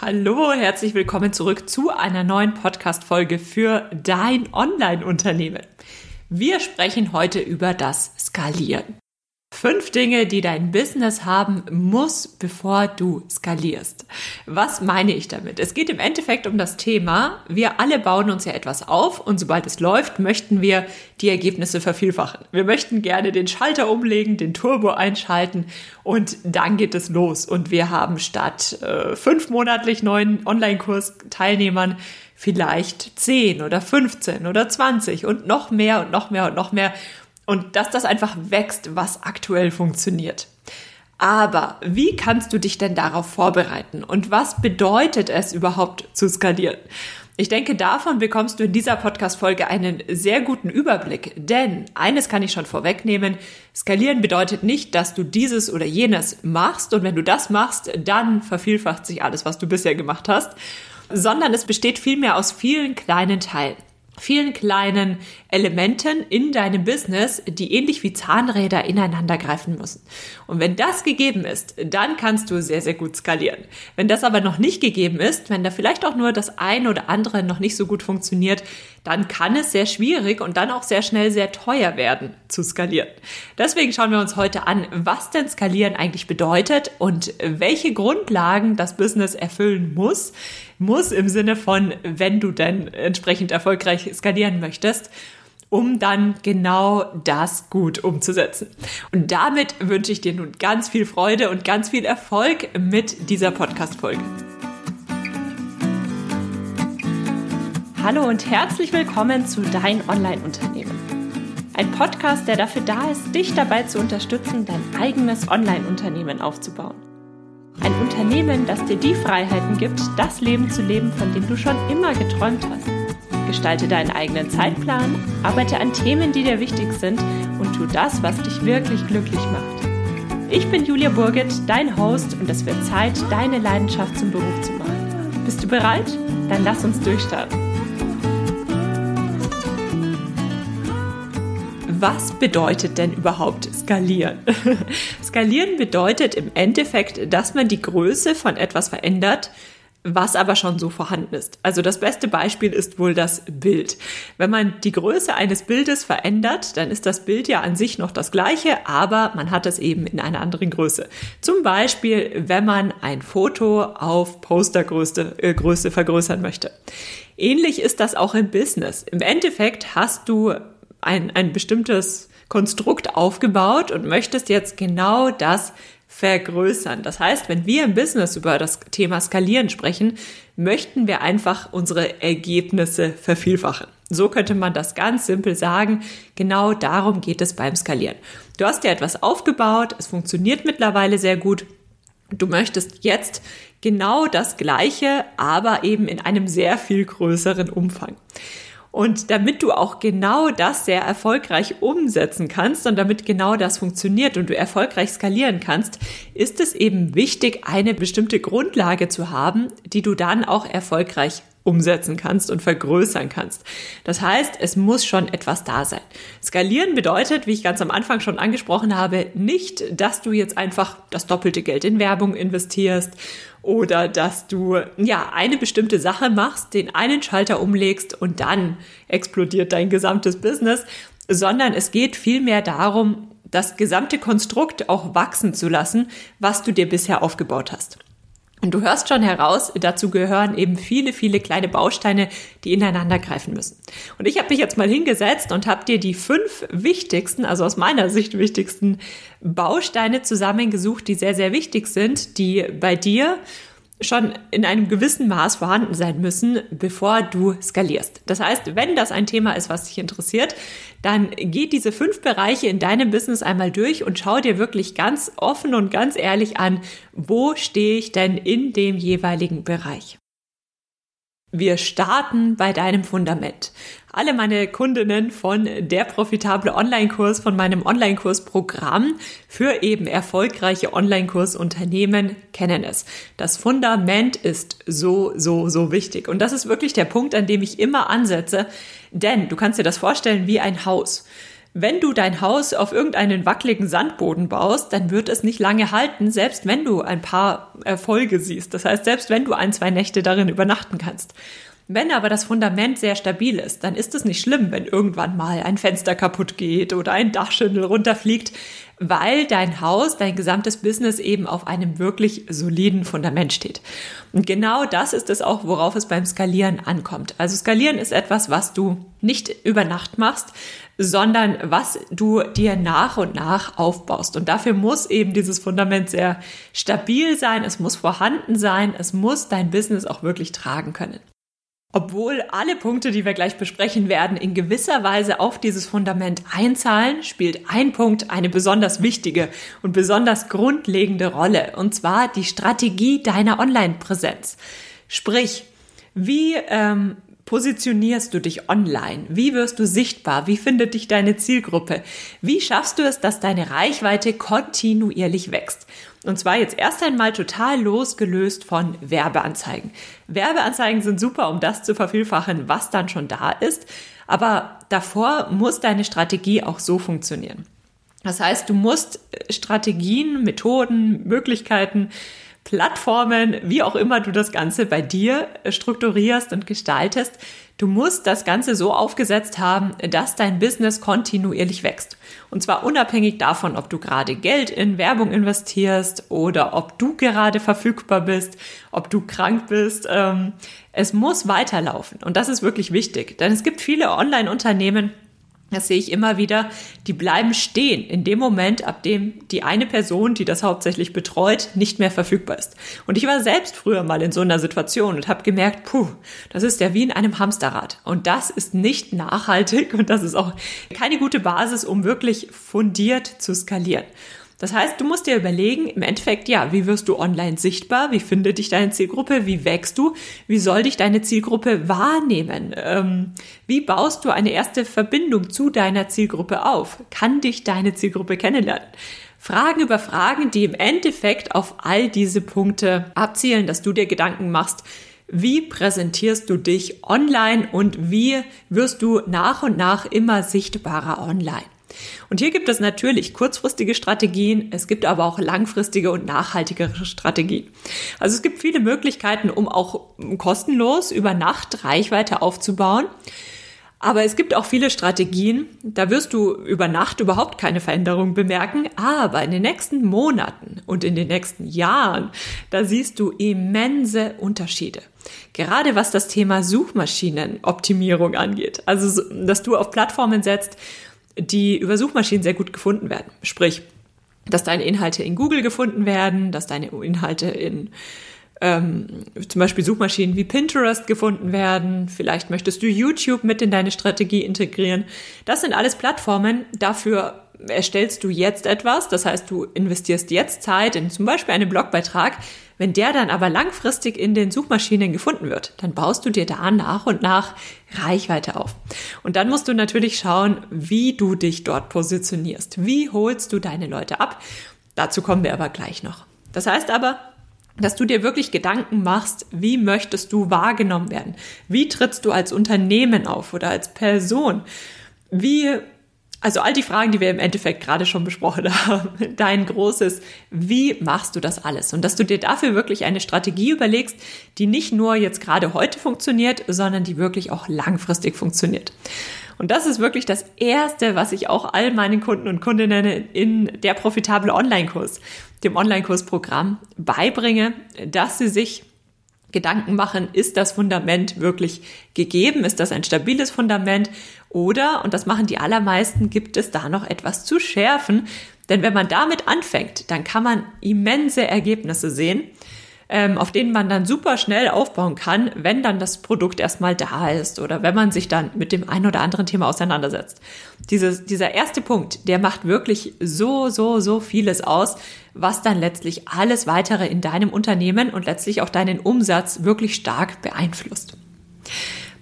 Hallo, herzlich willkommen zurück zu einer neuen Podcast-Folge für dein Online-Unternehmen. Wir sprechen heute über das Skalieren. Fünf Dinge, die dein Business haben muss, bevor du skalierst. Was meine ich damit? Es geht im Endeffekt um das Thema, wir alle bauen uns ja etwas auf und sobald es läuft, möchten wir die Ergebnisse vervielfachen. Wir möchten gerne den Schalter umlegen, den Turbo einschalten und dann geht es los. Und wir haben statt äh, fünf monatlich neuen Online-Kurs-Teilnehmern vielleicht zehn oder 15 oder 20 und noch mehr und noch mehr und noch mehr und dass das einfach wächst, was aktuell funktioniert. Aber wie kannst du dich denn darauf vorbereiten und was bedeutet es überhaupt zu skalieren? Ich denke, davon bekommst du in dieser Podcast-Folge einen sehr guten Überblick, denn eines kann ich schon vorwegnehmen. Skalieren bedeutet nicht, dass du dieses oder jenes machst und wenn du das machst, dann vervielfacht sich alles, was du bisher gemacht hast, sondern es besteht vielmehr aus vielen kleinen Teilen vielen kleinen Elementen in deinem Business, die ähnlich wie Zahnräder ineinander greifen müssen. Und wenn das gegeben ist, dann kannst du sehr, sehr gut skalieren. Wenn das aber noch nicht gegeben ist, wenn da vielleicht auch nur das eine oder andere noch nicht so gut funktioniert, dann kann es sehr schwierig und dann auch sehr schnell sehr teuer werden zu skalieren. Deswegen schauen wir uns heute an, was denn skalieren eigentlich bedeutet und welche Grundlagen das Business erfüllen muss. Muss im Sinne von, wenn du denn entsprechend erfolgreich skalieren möchtest um dann genau das gut umzusetzen. Und damit wünsche ich dir nun ganz viel Freude und ganz viel Erfolg mit dieser Podcast-Folge. Hallo und herzlich willkommen zu Dein Online-Unternehmen. Ein Podcast, der dafür da ist, dich dabei zu unterstützen, dein eigenes Online-Unternehmen aufzubauen. Unternehmen, das dir die Freiheiten gibt, das Leben zu leben, von dem du schon immer geträumt hast. Gestalte deinen eigenen Zeitplan, arbeite an Themen, die dir wichtig sind und tu das, was dich wirklich glücklich macht. Ich bin Julia Burget, dein Host und es wird Zeit, deine Leidenschaft zum Beruf zu machen. Bist du bereit? Dann lass uns durchstarten. Was bedeutet denn überhaupt skalieren? skalieren bedeutet im Endeffekt, dass man die Größe von etwas verändert, was aber schon so vorhanden ist. Also das beste Beispiel ist wohl das Bild. Wenn man die Größe eines Bildes verändert, dann ist das Bild ja an sich noch das gleiche, aber man hat es eben in einer anderen Größe. Zum Beispiel, wenn man ein Foto auf Postergröße äh, Größe vergrößern möchte. Ähnlich ist das auch im Business. Im Endeffekt hast du ein, ein bestimmtes Konstrukt aufgebaut und möchtest jetzt genau das vergrößern. Das heißt, wenn wir im Business über das Thema Skalieren sprechen, möchten wir einfach unsere Ergebnisse vervielfachen. So könnte man das ganz simpel sagen. Genau darum geht es beim Skalieren. Du hast dir etwas aufgebaut, es funktioniert mittlerweile sehr gut. Du möchtest jetzt genau das Gleiche, aber eben in einem sehr viel größeren Umfang. Und damit du auch genau das sehr erfolgreich umsetzen kannst und damit genau das funktioniert und du erfolgreich skalieren kannst, ist es eben wichtig, eine bestimmte Grundlage zu haben, die du dann auch erfolgreich umsetzen kannst und vergrößern kannst. Das heißt, es muss schon etwas da sein. Skalieren bedeutet, wie ich ganz am Anfang schon angesprochen habe, nicht, dass du jetzt einfach das doppelte Geld in Werbung investierst oder dass du ja eine bestimmte Sache machst, den einen Schalter umlegst und dann explodiert dein gesamtes Business, sondern es geht vielmehr darum, das gesamte Konstrukt auch wachsen zu lassen, was du dir bisher aufgebaut hast. Und du hörst schon heraus, dazu gehören eben viele, viele kleine Bausteine, die ineinander greifen müssen. Und ich habe mich jetzt mal hingesetzt und habe dir die fünf wichtigsten, also aus meiner Sicht wichtigsten Bausteine zusammengesucht, die sehr, sehr wichtig sind, die bei dir schon in einem gewissen Maß vorhanden sein müssen, bevor du skalierst. Das heißt, wenn das ein Thema ist, was dich interessiert, dann geh diese fünf Bereiche in deinem Business einmal durch und schau dir wirklich ganz offen und ganz ehrlich an, wo stehe ich denn in dem jeweiligen Bereich. Wir starten bei deinem Fundament. Alle meine Kundinnen von der profitable Online-Kurs, von meinem Online-Kurs-Programm für eben erfolgreiche Online-Kurs-Unternehmen kennen es. Das Fundament ist so, so, so wichtig. Und das ist wirklich der Punkt, an dem ich immer ansetze. Denn du kannst dir das vorstellen wie ein Haus. Wenn du dein Haus auf irgendeinen wackeligen Sandboden baust, dann wird es nicht lange halten, selbst wenn du ein paar Erfolge siehst. Das heißt, selbst wenn du ein, zwei Nächte darin übernachten kannst. Wenn aber das Fundament sehr stabil ist, dann ist es nicht schlimm, wenn irgendwann mal ein Fenster kaputt geht oder ein Dachschindel runterfliegt, weil dein Haus, dein gesamtes Business eben auf einem wirklich soliden Fundament steht. Und genau das ist es auch, worauf es beim Skalieren ankommt. Also Skalieren ist etwas, was du nicht über Nacht machst, sondern was du dir nach und nach aufbaust. Und dafür muss eben dieses Fundament sehr stabil sein, es muss vorhanden sein, es muss dein Business auch wirklich tragen können. Obwohl alle Punkte, die wir gleich besprechen werden, in gewisser Weise auf dieses Fundament einzahlen, spielt ein Punkt eine besonders wichtige und besonders grundlegende Rolle, und zwar die Strategie deiner Online-Präsenz. Sprich, wie ähm, positionierst du dich online? Wie wirst du sichtbar? Wie findet dich deine Zielgruppe? Wie schaffst du es, dass deine Reichweite kontinuierlich wächst? Und zwar jetzt erst einmal total losgelöst von Werbeanzeigen. Werbeanzeigen sind super, um das zu vervielfachen, was dann schon da ist. Aber davor muss deine Strategie auch so funktionieren. Das heißt, du musst Strategien, Methoden, Möglichkeiten Plattformen, wie auch immer du das Ganze bei dir strukturierst und gestaltest. Du musst das Ganze so aufgesetzt haben, dass dein Business kontinuierlich wächst. Und zwar unabhängig davon, ob du gerade Geld in Werbung investierst oder ob du gerade verfügbar bist, ob du krank bist. Ähm, es muss weiterlaufen. Und das ist wirklich wichtig. Denn es gibt viele Online-Unternehmen, das sehe ich immer wieder, die bleiben stehen in dem Moment, ab dem die eine Person, die das hauptsächlich betreut, nicht mehr verfügbar ist. Und ich war selbst früher mal in so einer Situation und habe gemerkt, puh, das ist ja wie in einem Hamsterrad. Und das ist nicht nachhaltig und das ist auch keine gute Basis, um wirklich fundiert zu skalieren. Das heißt, du musst dir überlegen, im Endeffekt, ja, wie wirst du online sichtbar? Wie findet dich deine Zielgruppe? Wie wächst du? Wie soll dich deine Zielgruppe wahrnehmen? Ähm, wie baust du eine erste Verbindung zu deiner Zielgruppe auf? Kann dich deine Zielgruppe kennenlernen? Fragen über Fragen, die im Endeffekt auf all diese Punkte abzielen, dass du dir Gedanken machst, wie präsentierst du dich online und wie wirst du nach und nach immer sichtbarer online? Und hier gibt es natürlich kurzfristige Strategien, es gibt aber auch langfristige und nachhaltigere Strategien. Also es gibt viele Möglichkeiten, um auch kostenlos über Nacht Reichweite aufzubauen. Aber es gibt auch viele Strategien, da wirst du über Nacht überhaupt keine Veränderung bemerken, aber in den nächsten Monaten und in den nächsten Jahren, da siehst du immense Unterschiede. Gerade was das Thema Suchmaschinenoptimierung angeht. Also, dass du auf Plattformen setzt, die über Suchmaschinen sehr gut gefunden werden. Sprich, dass deine Inhalte in Google gefunden werden, dass deine Inhalte in ähm, zum Beispiel Suchmaschinen wie Pinterest gefunden werden. Vielleicht möchtest du YouTube mit in deine Strategie integrieren. Das sind alles Plattformen. Dafür erstellst du jetzt etwas. Das heißt, du investierst jetzt Zeit in zum Beispiel einen Blogbeitrag, wenn der dann aber langfristig in den Suchmaschinen gefunden wird, dann baust du dir da nach und nach Reichweite auf. Und dann musst du natürlich schauen, wie du dich dort positionierst. Wie holst du deine Leute ab? Dazu kommen wir aber gleich noch. Das heißt aber, dass du dir wirklich Gedanken machst, wie möchtest du wahrgenommen werden? Wie trittst du als Unternehmen auf oder als Person? Wie also all die Fragen, die wir im Endeffekt gerade schon besprochen haben. Dein großes, wie machst du das alles? Und dass du dir dafür wirklich eine Strategie überlegst, die nicht nur jetzt gerade heute funktioniert, sondern die wirklich auch langfristig funktioniert. Und das ist wirklich das Erste, was ich auch all meinen Kunden und Kundinnen in der profitable Online-Kurs, dem Online-Kursprogramm beibringe, dass sie sich Gedanken machen, ist das Fundament wirklich gegeben? Ist das ein stabiles Fundament? Oder, und das machen die allermeisten, gibt es da noch etwas zu schärfen? Denn wenn man damit anfängt, dann kann man immense Ergebnisse sehen ähm, auf denen man dann super schnell aufbauen kann, wenn dann das Produkt erstmal da ist oder wenn man sich dann mit dem einen oder anderen Thema auseinandersetzt. Dieses, dieser erste Punkt, der macht wirklich so, so, so vieles aus, was dann letztlich alles weitere in deinem Unternehmen und letztlich auch deinen Umsatz wirklich stark beeinflusst.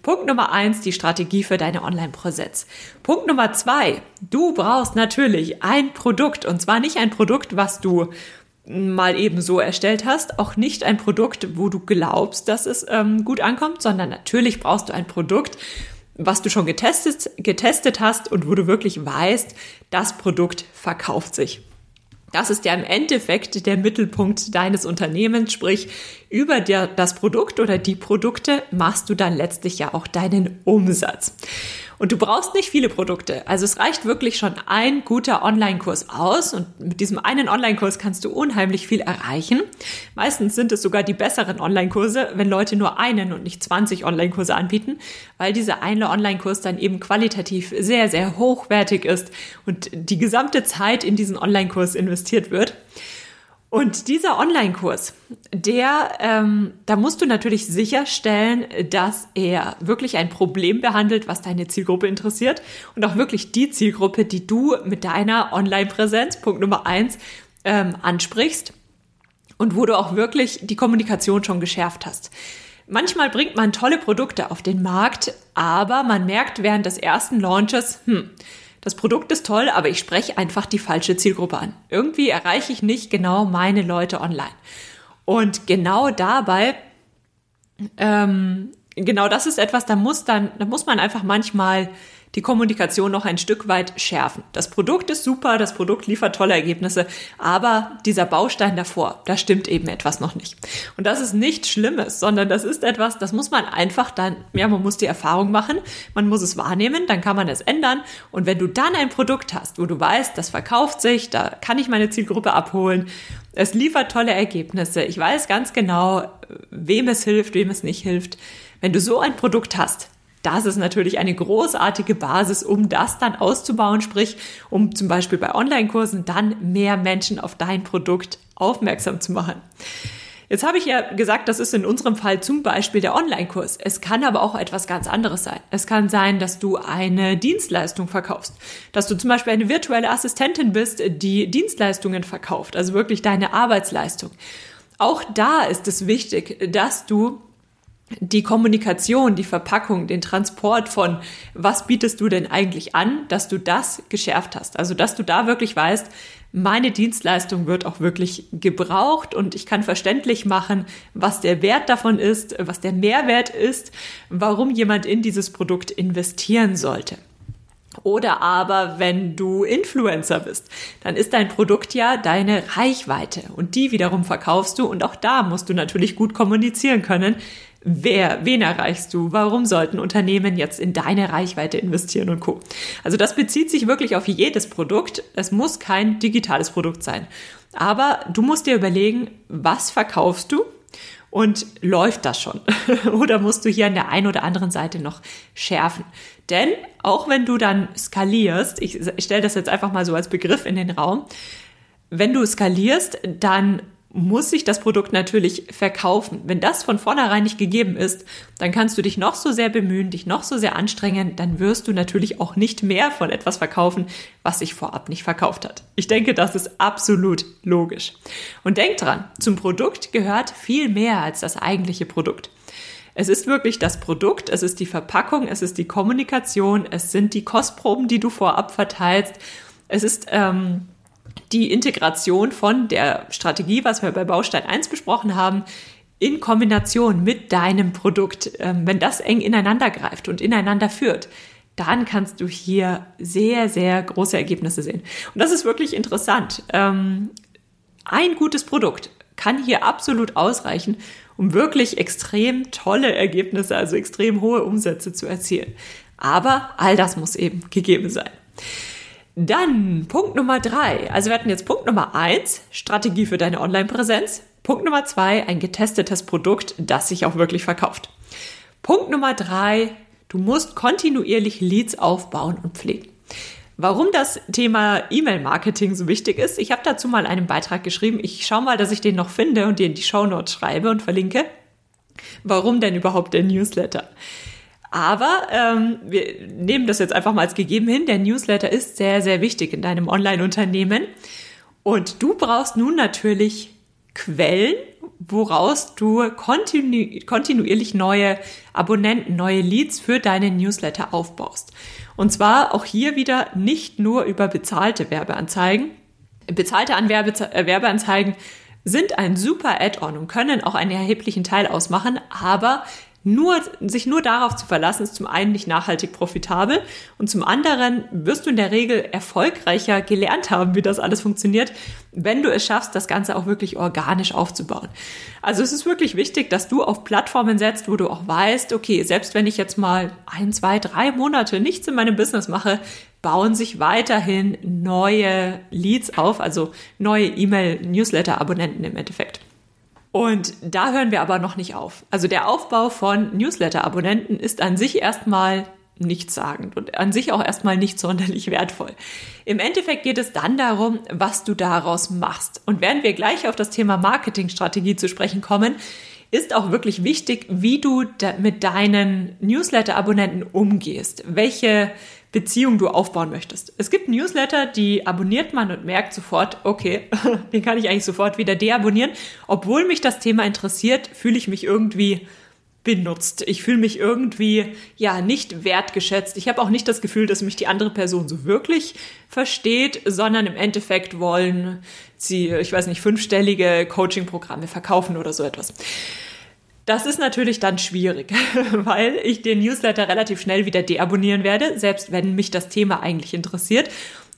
Punkt Nummer eins, die Strategie für deine Online-Präsenz. Punkt Nummer zwei, du brauchst natürlich ein Produkt und zwar nicht ein Produkt, was du mal eben so erstellt hast, auch nicht ein Produkt, wo du glaubst, dass es ähm, gut ankommt, sondern natürlich brauchst du ein Produkt, was du schon getestet, getestet hast und wo du wirklich weißt, das Produkt verkauft sich. Das ist ja im Endeffekt der Mittelpunkt deines Unternehmens, sprich über der, das Produkt oder die Produkte machst du dann letztlich ja auch deinen Umsatz. Und du brauchst nicht viele Produkte. Also es reicht wirklich schon ein guter Online-Kurs aus. Und mit diesem einen Online-Kurs kannst du unheimlich viel erreichen. Meistens sind es sogar die besseren Online-Kurse, wenn Leute nur einen und nicht 20 Online-Kurse anbieten, weil dieser eine Online-Kurs dann eben qualitativ sehr, sehr hochwertig ist und die gesamte Zeit in diesen Online-Kurs investiert wird. Und dieser Online-Kurs, der, ähm, da musst du natürlich sicherstellen, dass er wirklich ein Problem behandelt, was deine Zielgruppe interessiert und auch wirklich die Zielgruppe, die du mit deiner Online-Präsenz, Punkt Nummer eins, ähm, ansprichst und wo du auch wirklich die Kommunikation schon geschärft hast. Manchmal bringt man tolle Produkte auf den Markt, aber man merkt während des ersten Launches, hm, das Produkt ist toll, aber ich spreche einfach die falsche Zielgruppe an. Irgendwie erreiche ich nicht genau meine Leute online. Und genau dabei, ähm, genau das ist etwas, da muss dann, da muss man einfach manchmal die Kommunikation noch ein Stück weit schärfen. Das Produkt ist super, das Produkt liefert tolle Ergebnisse, aber dieser Baustein davor, da stimmt eben etwas noch nicht. Und das ist nichts Schlimmes, sondern das ist etwas, das muss man einfach dann, ja, man muss die Erfahrung machen, man muss es wahrnehmen, dann kann man es ändern. Und wenn du dann ein Produkt hast, wo du weißt, das verkauft sich, da kann ich meine Zielgruppe abholen, es liefert tolle Ergebnisse, ich weiß ganz genau, wem es hilft, wem es nicht hilft. Wenn du so ein Produkt hast, das ist natürlich eine großartige Basis, um das dann auszubauen, sprich, um zum Beispiel bei Online-Kursen dann mehr Menschen auf dein Produkt aufmerksam zu machen. Jetzt habe ich ja gesagt, das ist in unserem Fall zum Beispiel der Online-Kurs. Es kann aber auch etwas ganz anderes sein. Es kann sein, dass du eine Dienstleistung verkaufst, dass du zum Beispiel eine virtuelle Assistentin bist, die Dienstleistungen verkauft, also wirklich deine Arbeitsleistung. Auch da ist es wichtig, dass du die Kommunikation, die Verpackung, den Transport von was bietest du denn eigentlich an, dass du das geschärft hast. Also, dass du da wirklich weißt, meine Dienstleistung wird auch wirklich gebraucht und ich kann verständlich machen, was der Wert davon ist, was der Mehrwert ist, warum jemand in dieses Produkt investieren sollte. Oder aber, wenn du Influencer bist, dann ist dein Produkt ja deine Reichweite und die wiederum verkaufst du und auch da musst du natürlich gut kommunizieren können, Wer, wen erreichst du? Warum sollten Unternehmen jetzt in deine Reichweite investieren und Co. Also das bezieht sich wirklich auf jedes Produkt. Es muss kein digitales Produkt sein. Aber du musst dir überlegen, was verkaufst du? Und läuft das schon? oder musst du hier an der einen oder anderen Seite noch schärfen? Denn auch wenn du dann skalierst, ich stelle das jetzt einfach mal so als Begriff in den Raum, wenn du skalierst, dann muss sich das Produkt natürlich verkaufen. Wenn das von vornherein nicht gegeben ist, dann kannst du dich noch so sehr bemühen, dich noch so sehr anstrengen, dann wirst du natürlich auch nicht mehr von etwas verkaufen, was sich vorab nicht verkauft hat. Ich denke, das ist absolut logisch. Und denk dran, zum Produkt gehört viel mehr als das eigentliche Produkt. Es ist wirklich das Produkt, es ist die Verpackung, es ist die Kommunikation, es sind die Kostproben, die du vorab verteilst, es ist ähm, die Integration von der Strategie, was wir bei Baustein 1 besprochen haben, in Kombination mit deinem Produkt, ähm, wenn das eng ineinander greift und ineinander führt, dann kannst du hier sehr, sehr große Ergebnisse sehen. Und das ist wirklich interessant. Ähm, ein gutes Produkt kann hier absolut ausreichen, um wirklich extrem tolle Ergebnisse, also extrem hohe Umsätze zu erzielen. Aber all das muss eben gegeben sein. Dann Punkt Nummer drei. Also wir hatten jetzt Punkt Nummer eins, Strategie für deine Online-Präsenz. Punkt Nummer zwei, ein getestetes Produkt, das sich auch wirklich verkauft. Punkt Nummer drei, du musst kontinuierlich Leads aufbauen und pflegen. Warum das Thema E-Mail-Marketing so wichtig ist, ich habe dazu mal einen Beitrag geschrieben. Ich schaue mal, dass ich den noch finde und dir in die Show Notes schreibe und verlinke. Warum denn überhaupt der Newsletter? Aber ähm, wir nehmen das jetzt einfach mal als gegeben hin. Der Newsletter ist sehr, sehr wichtig in deinem Online-Unternehmen. Und du brauchst nun natürlich Quellen, woraus du kontinu kontinuierlich neue Abonnenten, neue Leads für deinen Newsletter aufbaust. Und zwar auch hier wieder nicht nur über bezahlte Werbeanzeigen. Bezahlte äh, Werbeanzeigen sind ein super Add-on und können auch einen erheblichen Teil ausmachen, aber nur, sich nur darauf zu verlassen, ist zum einen nicht nachhaltig profitabel und zum anderen wirst du in der Regel erfolgreicher gelernt haben, wie das alles funktioniert, wenn du es schaffst, das Ganze auch wirklich organisch aufzubauen. Also es ist wirklich wichtig, dass du auf Plattformen setzt, wo du auch weißt, okay, selbst wenn ich jetzt mal ein, zwei, drei Monate nichts in meinem Business mache, bauen sich weiterhin neue Leads auf, also neue E-Mail-Newsletter-Abonnenten im Endeffekt. Und da hören wir aber noch nicht auf. Also der Aufbau von Newsletter-Abonnenten ist an sich erstmal nichtssagend und an sich auch erstmal nicht sonderlich wertvoll. Im Endeffekt geht es dann darum, was du daraus machst. Und während wir gleich auf das Thema Marketingstrategie zu sprechen kommen, ist auch wirklich wichtig, wie du mit deinen Newsletter-Abonnenten umgehst. Welche Beziehung du aufbauen möchtest. Es gibt Newsletter, die abonniert man und merkt sofort, okay, den kann ich eigentlich sofort wieder deabonnieren. Obwohl mich das Thema interessiert, fühle ich mich irgendwie benutzt. Ich fühle mich irgendwie ja nicht wertgeschätzt. Ich habe auch nicht das Gefühl, dass mich die andere Person so wirklich versteht, sondern im Endeffekt wollen sie, ich weiß nicht, fünfstellige Coaching-Programme verkaufen oder so etwas. Das ist natürlich dann schwierig, weil ich den Newsletter relativ schnell wieder deabonnieren werde, selbst wenn mich das Thema eigentlich interessiert.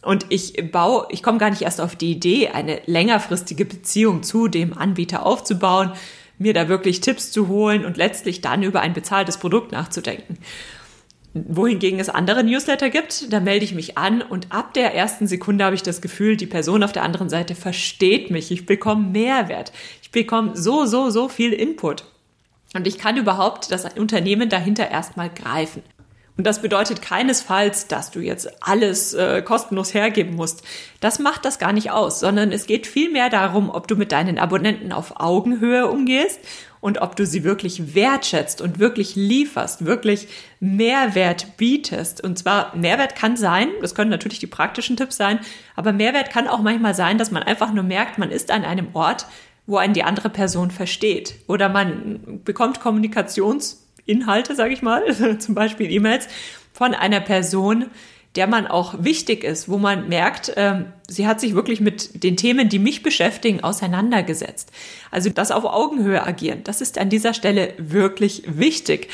Und ich baue, ich komme gar nicht erst auf die Idee, eine längerfristige Beziehung zu dem Anbieter aufzubauen, mir da wirklich Tipps zu holen und letztlich dann über ein bezahltes Produkt nachzudenken. Wohingegen es andere Newsletter gibt, da melde ich mich an und ab der ersten Sekunde habe ich das Gefühl, die Person auf der anderen Seite versteht mich. Ich bekomme Mehrwert. Ich bekomme so, so, so viel Input. Und ich kann überhaupt das Unternehmen dahinter erstmal greifen. Und das bedeutet keinesfalls, dass du jetzt alles äh, kostenlos hergeben musst. Das macht das gar nicht aus, sondern es geht vielmehr darum, ob du mit deinen Abonnenten auf Augenhöhe umgehst und ob du sie wirklich wertschätzt und wirklich lieferst, wirklich Mehrwert bietest. Und zwar Mehrwert kann sein, das können natürlich die praktischen Tipps sein, aber Mehrwert kann auch manchmal sein, dass man einfach nur merkt, man ist an einem Ort, wo einen die andere Person versteht. Oder man bekommt Kommunikationsinhalte, sage ich mal, zum Beispiel E-Mails, von einer Person, der man auch wichtig ist, wo man merkt, äh, sie hat sich wirklich mit den Themen, die mich beschäftigen, auseinandergesetzt. Also das auf Augenhöhe agieren, das ist an dieser Stelle wirklich wichtig.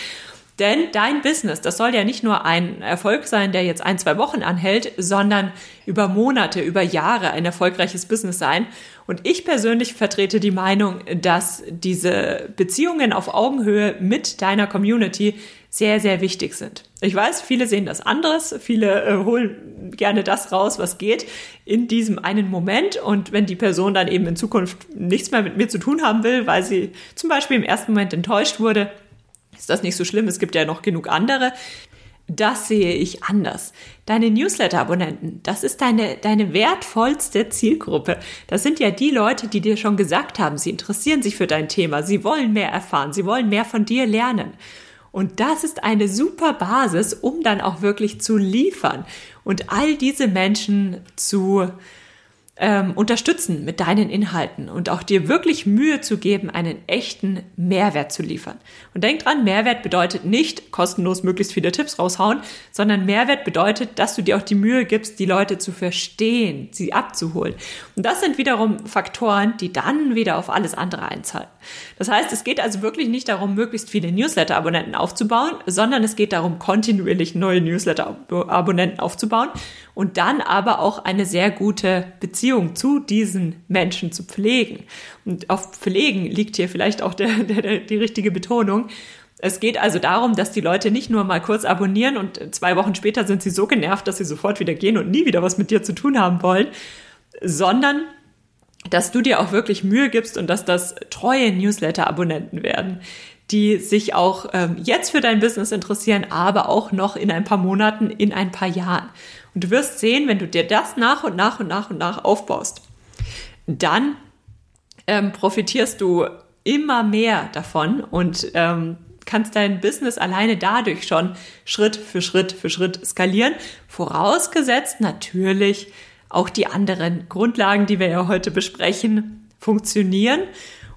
Denn dein Business, das soll ja nicht nur ein Erfolg sein, der jetzt ein, zwei Wochen anhält, sondern über Monate, über Jahre ein erfolgreiches Business sein. Und ich persönlich vertrete die Meinung, dass diese Beziehungen auf Augenhöhe mit deiner Community sehr, sehr wichtig sind. Ich weiß, viele sehen das anderes, viele äh, holen gerne das raus, was geht in diesem einen Moment. Und wenn die Person dann eben in Zukunft nichts mehr mit mir zu tun haben will, weil sie zum Beispiel im ersten Moment enttäuscht wurde, ist das nicht so schlimm. Es gibt ja noch genug andere. Das sehe ich anders. Deine Newsletter-Abonnenten, das ist deine, deine wertvollste Zielgruppe. Das sind ja die Leute, die dir schon gesagt haben, sie interessieren sich für dein Thema, sie wollen mehr erfahren, sie wollen mehr von dir lernen. Und das ist eine super Basis, um dann auch wirklich zu liefern und all diese Menschen zu ähm, unterstützen mit deinen Inhalten und auch dir wirklich Mühe zu geben, einen echten Mehrwert zu liefern. Und denk dran, Mehrwert bedeutet nicht kostenlos möglichst viele Tipps raushauen, sondern Mehrwert bedeutet, dass du dir auch die Mühe gibst, die Leute zu verstehen, sie abzuholen. Und das sind wiederum Faktoren, die dann wieder auf alles andere einzahlen. Das heißt, es geht also wirklich nicht darum, möglichst viele Newsletter-Abonnenten aufzubauen, sondern es geht darum, kontinuierlich neue Newsletter-Abonnenten aufzubauen und dann aber auch eine sehr gute Beziehung zu diesen Menschen zu pflegen. Und auf Pflegen liegt hier vielleicht auch der, der, die richtige Betonung. Es geht also darum, dass die Leute nicht nur mal kurz abonnieren und zwei Wochen später sind sie so genervt, dass sie sofort wieder gehen und nie wieder was mit dir zu tun haben wollen, sondern dass du dir auch wirklich Mühe gibst und dass das treue Newsletter-Abonnenten werden, die sich auch ähm, jetzt für dein Business interessieren, aber auch noch in ein paar Monaten, in ein paar Jahren. Und du wirst sehen, wenn du dir das nach und nach und nach und nach aufbaust, dann ähm, profitierst du immer mehr davon und ähm, kannst dein Business alleine dadurch schon Schritt für Schritt für Schritt skalieren. Vorausgesetzt natürlich auch die anderen Grundlagen, die wir ja heute besprechen, funktionieren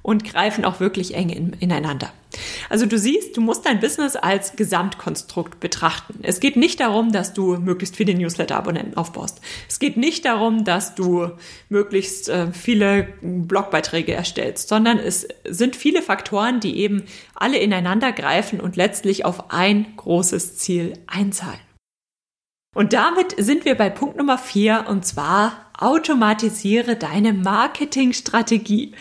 und greifen auch wirklich eng in, ineinander. Also du siehst, du musst dein Business als Gesamtkonstrukt betrachten. Es geht nicht darum, dass du möglichst viele Newsletter-Abonnenten aufbaust. Es geht nicht darum, dass du möglichst äh, viele Blogbeiträge erstellst, sondern es sind viele Faktoren, die eben alle ineinander greifen und letztlich auf ein großes Ziel einzahlen. Und damit sind wir bei Punkt Nummer vier und zwar automatisiere deine Marketingstrategie.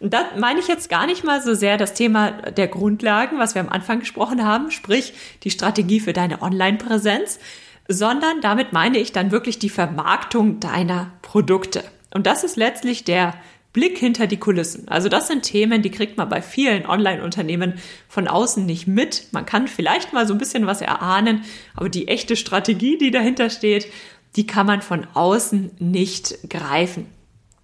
Und da meine ich jetzt gar nicht mal so sehr das Thema der Grundlagen, was wir am Anfang gesprochen haben, sprich die Strategie für deine Online-Präsenz, sondern damit meine ich dann wirklich die Vermarktung deiner Produkte. Und das ist letztlich der Blick hinter die Kulissen. Also das sind Themen, die kriegt man bei vielen Online-Unternehmen von außen nicht mit. Man kann vielleicht mal so ein bisschen was erahnen, aber die echte Strategie, die dahinter steht, die kann man von außen nicht greifen.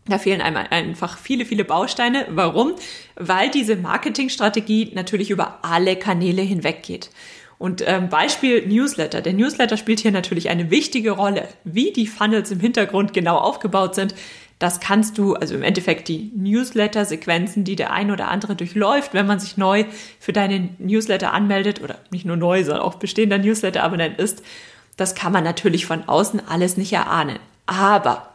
Da fehlen einmal einfach viele, viele Bausteine. Warum? Weil diese Marketingstrategie natürlich über alle Kanäle hinweg geht. Und ähm, Beispiel Newsletter. Der Newsletter spielt hier natürlich eine wichtige Rolle. Wie die Funnels im Hintergrund genau aufgebaut sind, das kannst du, also im Endeffekt die Newsletter-Sequenzen, die der ein oder andere durchläuft, wenn man sich neu für deinen Newsletter anmeldet oder nicht nur neu, sondern auch bestehender Newsletter-Abonnent ist, das kann man natürlich von außen alles nicht erahnen. Aber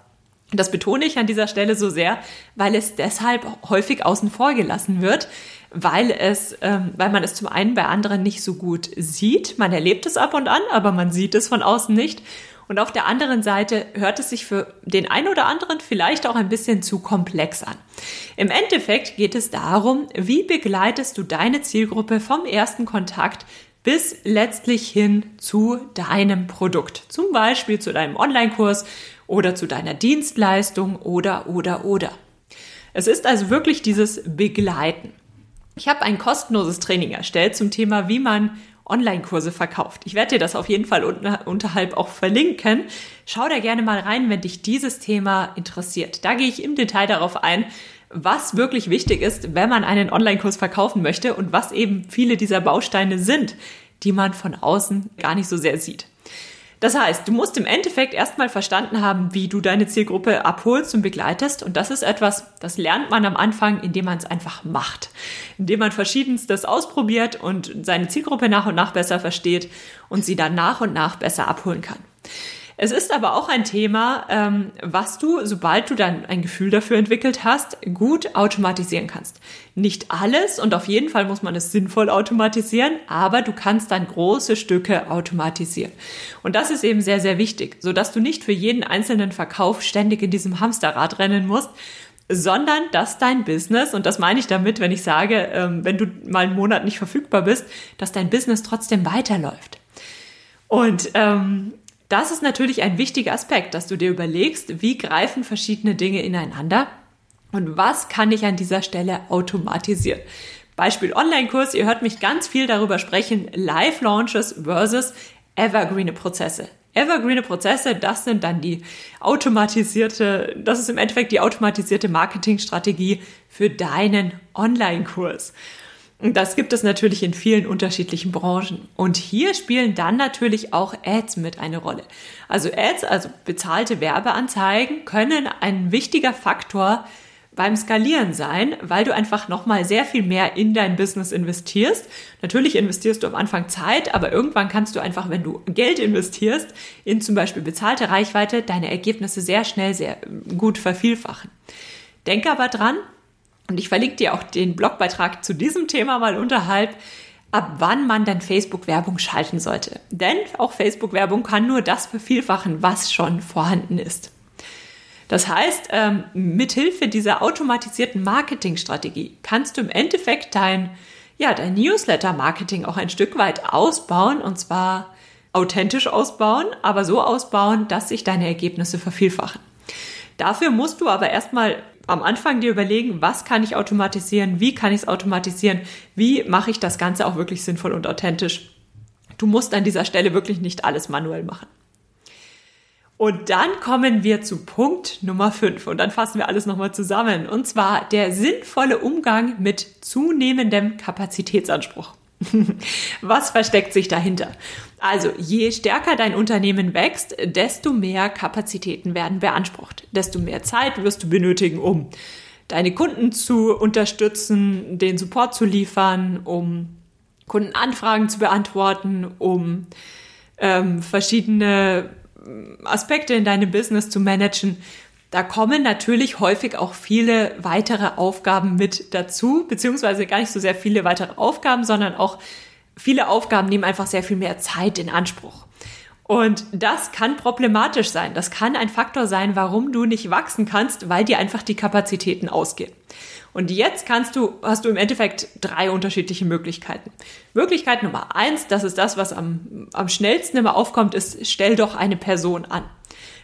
das betone ich an dieser Stelle so sehr, weil es deshalb häufig außen vor gelassen wird, weil es, ähm, weil man es zum einen bei anderen nicht so gut sieht. Man erlebt es ab und an, aber man sieht es von außen nicht. Und auf der anderen Seite hört es sich für den einen oder anderen vielleicht auch ein bisschen zu komplex an. Im Endeffekt geht es darum, wie begleitest du deine Zielgruppe vom ersten Kontakt bis letztlich hin zu deinem Produkt. Zum Beispiel zu deinem Online-Kurs oder zu deiner Dienstleistung oder, oder, oder. Es ist also wirklich dieses Begleiten. Ich habe ein kostenloses Training erstellt zum Thema, wie man Online-Kurse verkauft. Ich werde dir das auf jeden Fall unter, unterhalb auch verlinken. Schau da gerne mal rein, wenn dich dieses Thema interessiert. Da gehe ich im Detail darauf ein, was wirklich wichtig ist, wenn man einen Online-Kurs verkaufen möchte und was eben viele dieser Bausteine sind, die man von außen gar nicht so sehr sieht. Das heißt, du musst im Endeffekt erstmal verstanden haben, wie du deine Zielgruppe abholst und begleitest. Und das ist etwas, das lernt man am Anfang, indem man es einfach macht. Indem man verschiedenstes ausprobiert und seine Zielgruppe nach und nach besser versteht und sie dann nach und nach besser abholen kann. Es ist aber auch ein Thema, ähm, was du, sobald du dann ein Gefühl dafür entwickelt hast, gut automatisieren kannst. Nicht alles und auf jeden Fall muss man es sinnvoll automatisieren, aber du kannst dann große Stücke automatisieren. Und das ist eben sehr, sehr wichtig, sodass du nicht für jeden einzelnen Verkauf ständig in diesem Hamsterrad rennen musst, sondern dass dein Business, und das meine ich damit, wenn ich sage, ähm, wenn du mal einen Monat nicht verfügbar bist, dass dein Business trotzdem weiterläuft. Und ähm, das ist natürlich ein wichtiger Aspekt, dass du dir überlegst, wie greifen verschiedene Dinge ineinander und was kann ich an dieser Stelle automatisieren. Beispiel Online-Kurs, ihr hört mich ganz viel darüber sprechen, Live-Launches versus evergreen Prozesse. Evergreen Prozesse, das sind dann die automatisierte, das ist im Endeffekt die automatisierte Marketingstrategie für deinen Online-Kurs. Das gibt es natürlich in vielen unterschiedlichen Branchen. Und hier spielen dann natürlich auch Ads mit eine Rolle. Also Ads, also bezahlte Werbeanzeigen, können ein wichtiger Faktor beim Skalieren sein, weil du einfach nochmal sehr viel mehr in dein Business investierst. Natürlich investierst du am Anfang Zeit, aber irgendwann kannst du einfach, wenn du Geld investierst, in zum Beispiel bezahlte Reichweite, deine Ergebnisse sehr schnell, sehr gut vervielfachen. Denke aber dran, und ich verlinke dir auch den Blogbeitrag zu diesem Thema mal unterhalb, ab wann man dann Facebook-Werbung schalten sollte. Denn auch Facebook-Werbung kann nur das vervielfachen, was schon vorhanden ist. Das heißt, ähm, mithilfe dieser automatisierten Marketingstrategie kannst du im Endeffekt dein, ja, dein Newsletter-Marketing auch ein Stück weit ausbauen und zwar authentisch ausbauen, aber so ausbauen, dass sich deine Ergebnisse vervielfachen. Dafür musst du aber erstmal am Anfang dir überlegen, was kann ich automatisieren, wie kann ich es automatisieren, wie mache ich das Ganze auch wirklich sinnvoll und authentisch. Du musst an dieser Stelle wirklich nicht alles manuell machen. Und dann kommen wir zu Punkt Nummer 5 und dann fassen wir alles nochmal zusammen. Und zwar der sinnvolle Umgang mit zunehmendem Kapazitätsanspruch. Was versteckt sich dahinter? Also, je stärker dein Unternehmen wächst, desto mehr Kapazitäten werden beansprucht, desto mehr Zeit wirst du benötigen, um deine Kunden zu unterstützen, den Support zu liefern, um Kundenanfragen zu beantworten, um ähm, verschiedene Aspekte in deinem Business zu managen. Da kommen natürlich häufig auch viele weitere Aufgaben mit dazu, beziehungsweise gar nicht so sehr viele weitere Aufgaben, sondern auch viele Aufgaben nehmen einfach sehr viel mehr Zeit in Anspruch. Und das kann problematisch sein. Das kann ein Faktor sein, warum du nicht wachsen kannst, weil dir einfach die Kapazitäten ausgehen. Und jetzt kannst du, hast du im Endeffekt drei unterschiedliche Möglichkeiten. Möglichkeit Nummer eins, das ist das, was am, am schnellsten immer aufkommt, ist, stell doch eine Person an.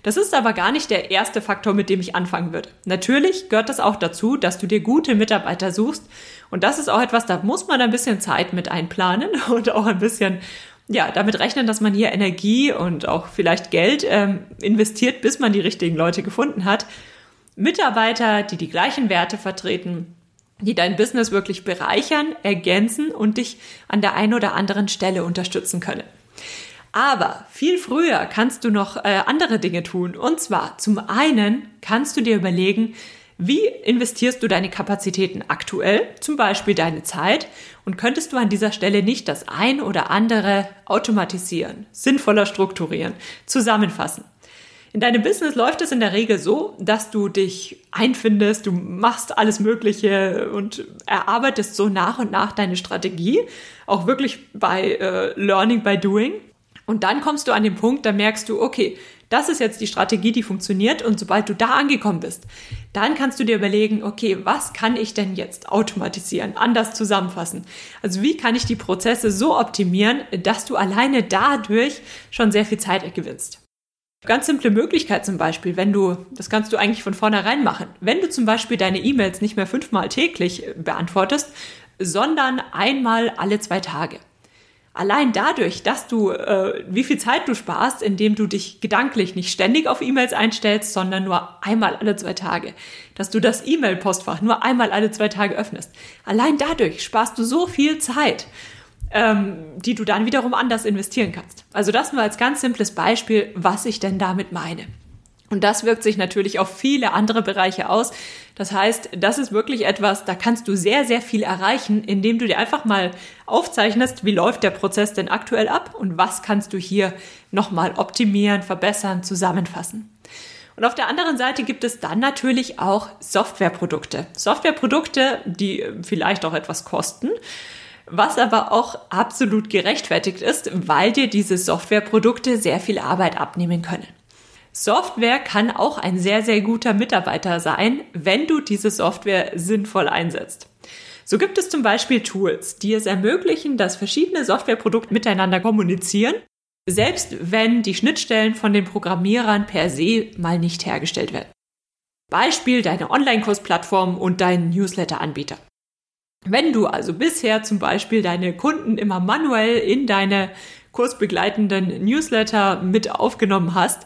Das ist aber gar nicht der erste Faktor, mit dem ich anfangen würde. Natürlich gehört das auch dazu, dass du dir gute Mitarbeiter suchst. Und das ist auch etwas, da muss man ein bisschen Zeit mit einplanen und auch ein bisschen ja, damit rechnen, dass man hier Energie und auch vielleicht Geld ähm, investiert, bis man die richtigen Leute gefunden hat. Mitarbeiter, die die gleichen Werte vertreten, die dein Business wirklich bereichern, ergänzen und dich an der einen oder anderen Stelle unterstützen können. Aber viel früher kannst du noch äh, andere Dinge tun. Und zwar zum einen kannst du dir überlegen, wie investierst du deine Kapazitäten aktuell, zum Beispiel deine Zeit, und könntest du an dieser Stelle nicht das ein oder andere automatisieren, sinnvoller strukturieren, zusammenfassen? In deinem Business läuft es in der Regel so, dass du dich einfindest, du machst alles Mögliche und erarbeitest so nach und nach deine Strategie, auch wirklich bei äh, Learning by Doing. Und dann kommst du an den Punkt, da merkst du, okay, das ist jetzt die Strategie, die funktioniert und sobald du da angekommen bist, dann kannst du dir überlegen, okay, was kann ich denn jetzt automatisieren, anders zusammenfassen? Also wie kann ich die Prozesse so optimieren, dass du alleine dadurch schon sehr viel Zeit gewinnst? Ganz simple Möglichkeit zum Beispiel, wenn du, das kannst du eigentlich von vornherein machen, wenn du zum Beispiel deine E-Mails nicht mehr fünfmal täglich beantwortest, sondern einmal alle zwei Tage. Allein dadurch, dass du, äh, wie viel Zeit du sparst, indem du dich gedanklich nicht ständig auf E-Mails einstellst, sondern nur einmal alle zwei Tage, dass du das E-Mail-Postfach nur einmal alle zwei Tage öffnest. Allein dadurch sparst du so viel Zeit ähm, die du dann wiederum anders investieren kannst. Also das nur als ganz simples Beispiel, was ich denn damit meine. Und das wirkt sich natürlich auf viele andere Bereiche aus. Das heißt, das ist wirklich etwas, da kannst du sehr, sehr viel erreichen, indem du dir einfach mal aufzeichnest, wie läuft der Prozess denn aktuell ab und was kannst du hier nochmal optimieren, verbessern, zusammenfassen. Und auf der anderen Seite gibt es dann natürlich auch Softwareprodukte. Softwareprodukte, die vielleicht auch etwas kosten was aber auch absolut gerechtfertigt ist, weil dir diese Softwareprodukte sehr viel Arbeit abnehmen können. Software kann auch ein sehr, sehr guter Mitarbeiter sein, wenn du diese Software sinnvoll einsetzt. So gibt es zum Beispiel Tools, die es ermöglichen, dass verschiedene Softwareprodukte miteinander kommunizieren, selbst wenn die Schnittstellen von den Programmierern per se mal nicht hergestellt werden. Beispiel deine Online-Kursplattform und dein Newsletter-Anbieter. Wenn du also bisher zum Beispiel deine Kunden immer manuell in deine kursbegleitenden Newsletter mit aufgenommen hast,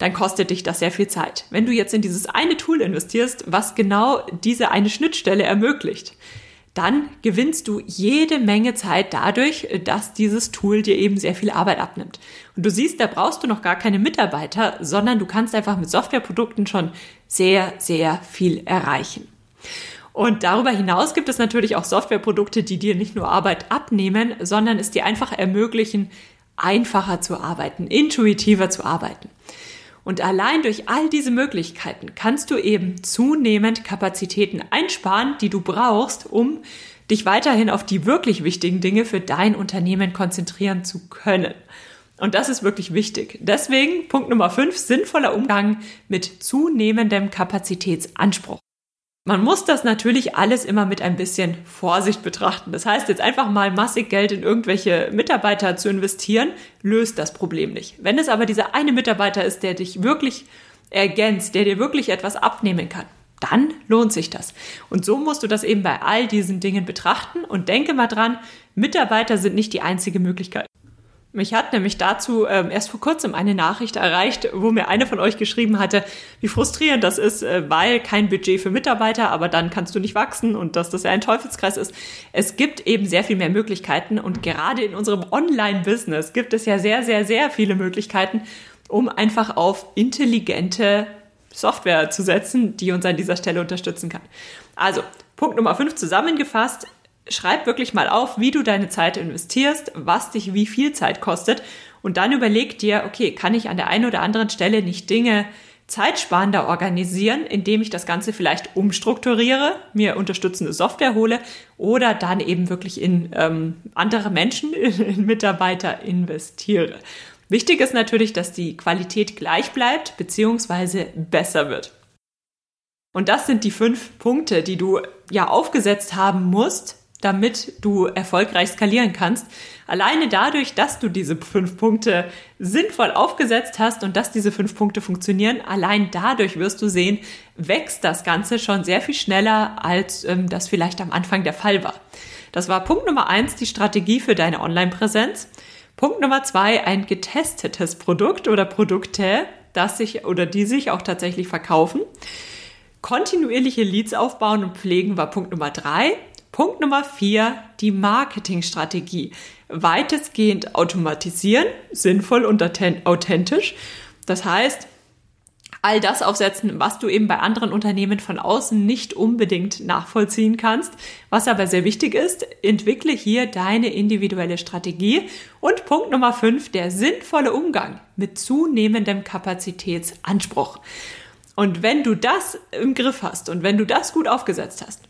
dann kostet dich das sehr viel Zeit. Wenn du jetzt in dieses eine Tool investierst, was genau diese eine Schnittstelle ermöglicht, dann gewinnst du jede Menge Zeit dadurch, dass dieses Tool dir eben sehr viel Arbeit abnimmt. Und du siehst, da brauchst du noch gar keine Mitarbeiter, sondern du kannst einfach mit Softwareprodukten schon sehr, sehr viel erreichen. Und darüber hinaus gibt es natürlich auch Softwareprodukte, die dir nicht nur Arbeit abnehmen, sondern es dir einfach ermöglichen, einfacher zu arbeiten, intuitiver zu arbeiten. Und allein durch all diese Möglichkeiten kannst du eben zunehmend Kapazitäten einsparen, die du brauchst, um dich weiterhin auf die wirklich wichtigen Dinge für dein Unternehmen konzentrieren zu können. Und das ist wirklich wichtig. Deswegen Punkt Nummer 5, sinnvoller Umgang mit zunehmendem Kapazitätsanspruch. Man muss das natürlich alles immer mit ein bisschen Vorsicht betrachten. Das heißt, jetzt einfach mal massig Geld in irgendwelche Mitarbeiter zu investieren, löst das Problem nicht. Wenn es aber dieser eine Mitarbeiter ist, der dich wirklich ergänzt, der dir wirklich etwas abnehmen kann, dann lohnt sich das. Und so musst du das eben bei all diesen Dingen betrachten und denke mal dran, Mitarbeiter sind nicht die einzige Möglichkeit. Mich hat nämlich dazu ähm, erst vor kurzem eine Nachricht erreicht, wo mir eine von euch geschrieben hatte, wie frustrierend das ist, äh, weil kein Budget für Mitarbeiter, aber dann kannst du nicht wachsen und dass das ja ein Teufelskreis ist. Es gibt eben sehr viel mehr Möglichkeiten und gerade in unserem Online-Business gibt es ja sehr, sehr, sehr viele Möglichkeiten, um einfach auf intelligente Software zu setzen, die uns an dieser Stelle unterstützen kann. Also, Punkt Nummer fünf zusammengefasst schreib wirklich mal auf, wie du deine Zeit investierst, was dich wie viel Zeit kostet und dann überleg dir, okay, kann ich an der einen oder anderen Stelle nicht Dinge zeitsparender organisieren, indem ich das Ganze vielleicht umstrukturiere, mir unterstützende Software hole oder dann eben wirklich in ähm, andere Menschen, in Mitarbeiter investiere. Wichtig ist natürlich, dass die Qualität gleich bleibt bzw. besser wird. Und das sind die fünf Punkte, die du ja aufgesetzt haben musst, damit du erfolgreich skalieren kannst. Alleine dadurch, dass du diese fünf Punkte sinnvoll aufgesetzt hast und dass diese fünf Punkte funktionieren, allein dadurch wirst du sehen, wächst das Ganze schon sehr viel schneller, als ähm, das vielleicht am Anfang der Fall war. Das war Punkt Nummer eins, die Strategie für deine Online-Präsenz. Punkt Nummer zwei, ein getestetes Produkt oder Produkte, das sich oder die sich auch tatsächlich verkaufen. Kontinuierliche Leads aufbauen und pflegen war Punkt Nummer drei. Punkt Nummer vier, die Marketingstrategie. Weitestgehend automatisieren, sinnvoll und authentisch. Das heißt, all das aufsetzen, was du eben bei anderen Unternehmen von außen nicht unbedingt nachvollziehen kannst. Was aber sehr wichtig ist, entwickle hier deine individuelle Strategie. Und Punkt Nummer fünf, der sinnvolle Umgang mit zunehmendem Kapazitätsanspruch. Und wenn du das im Griff hast und wenn du das gut aufgesetzt hast,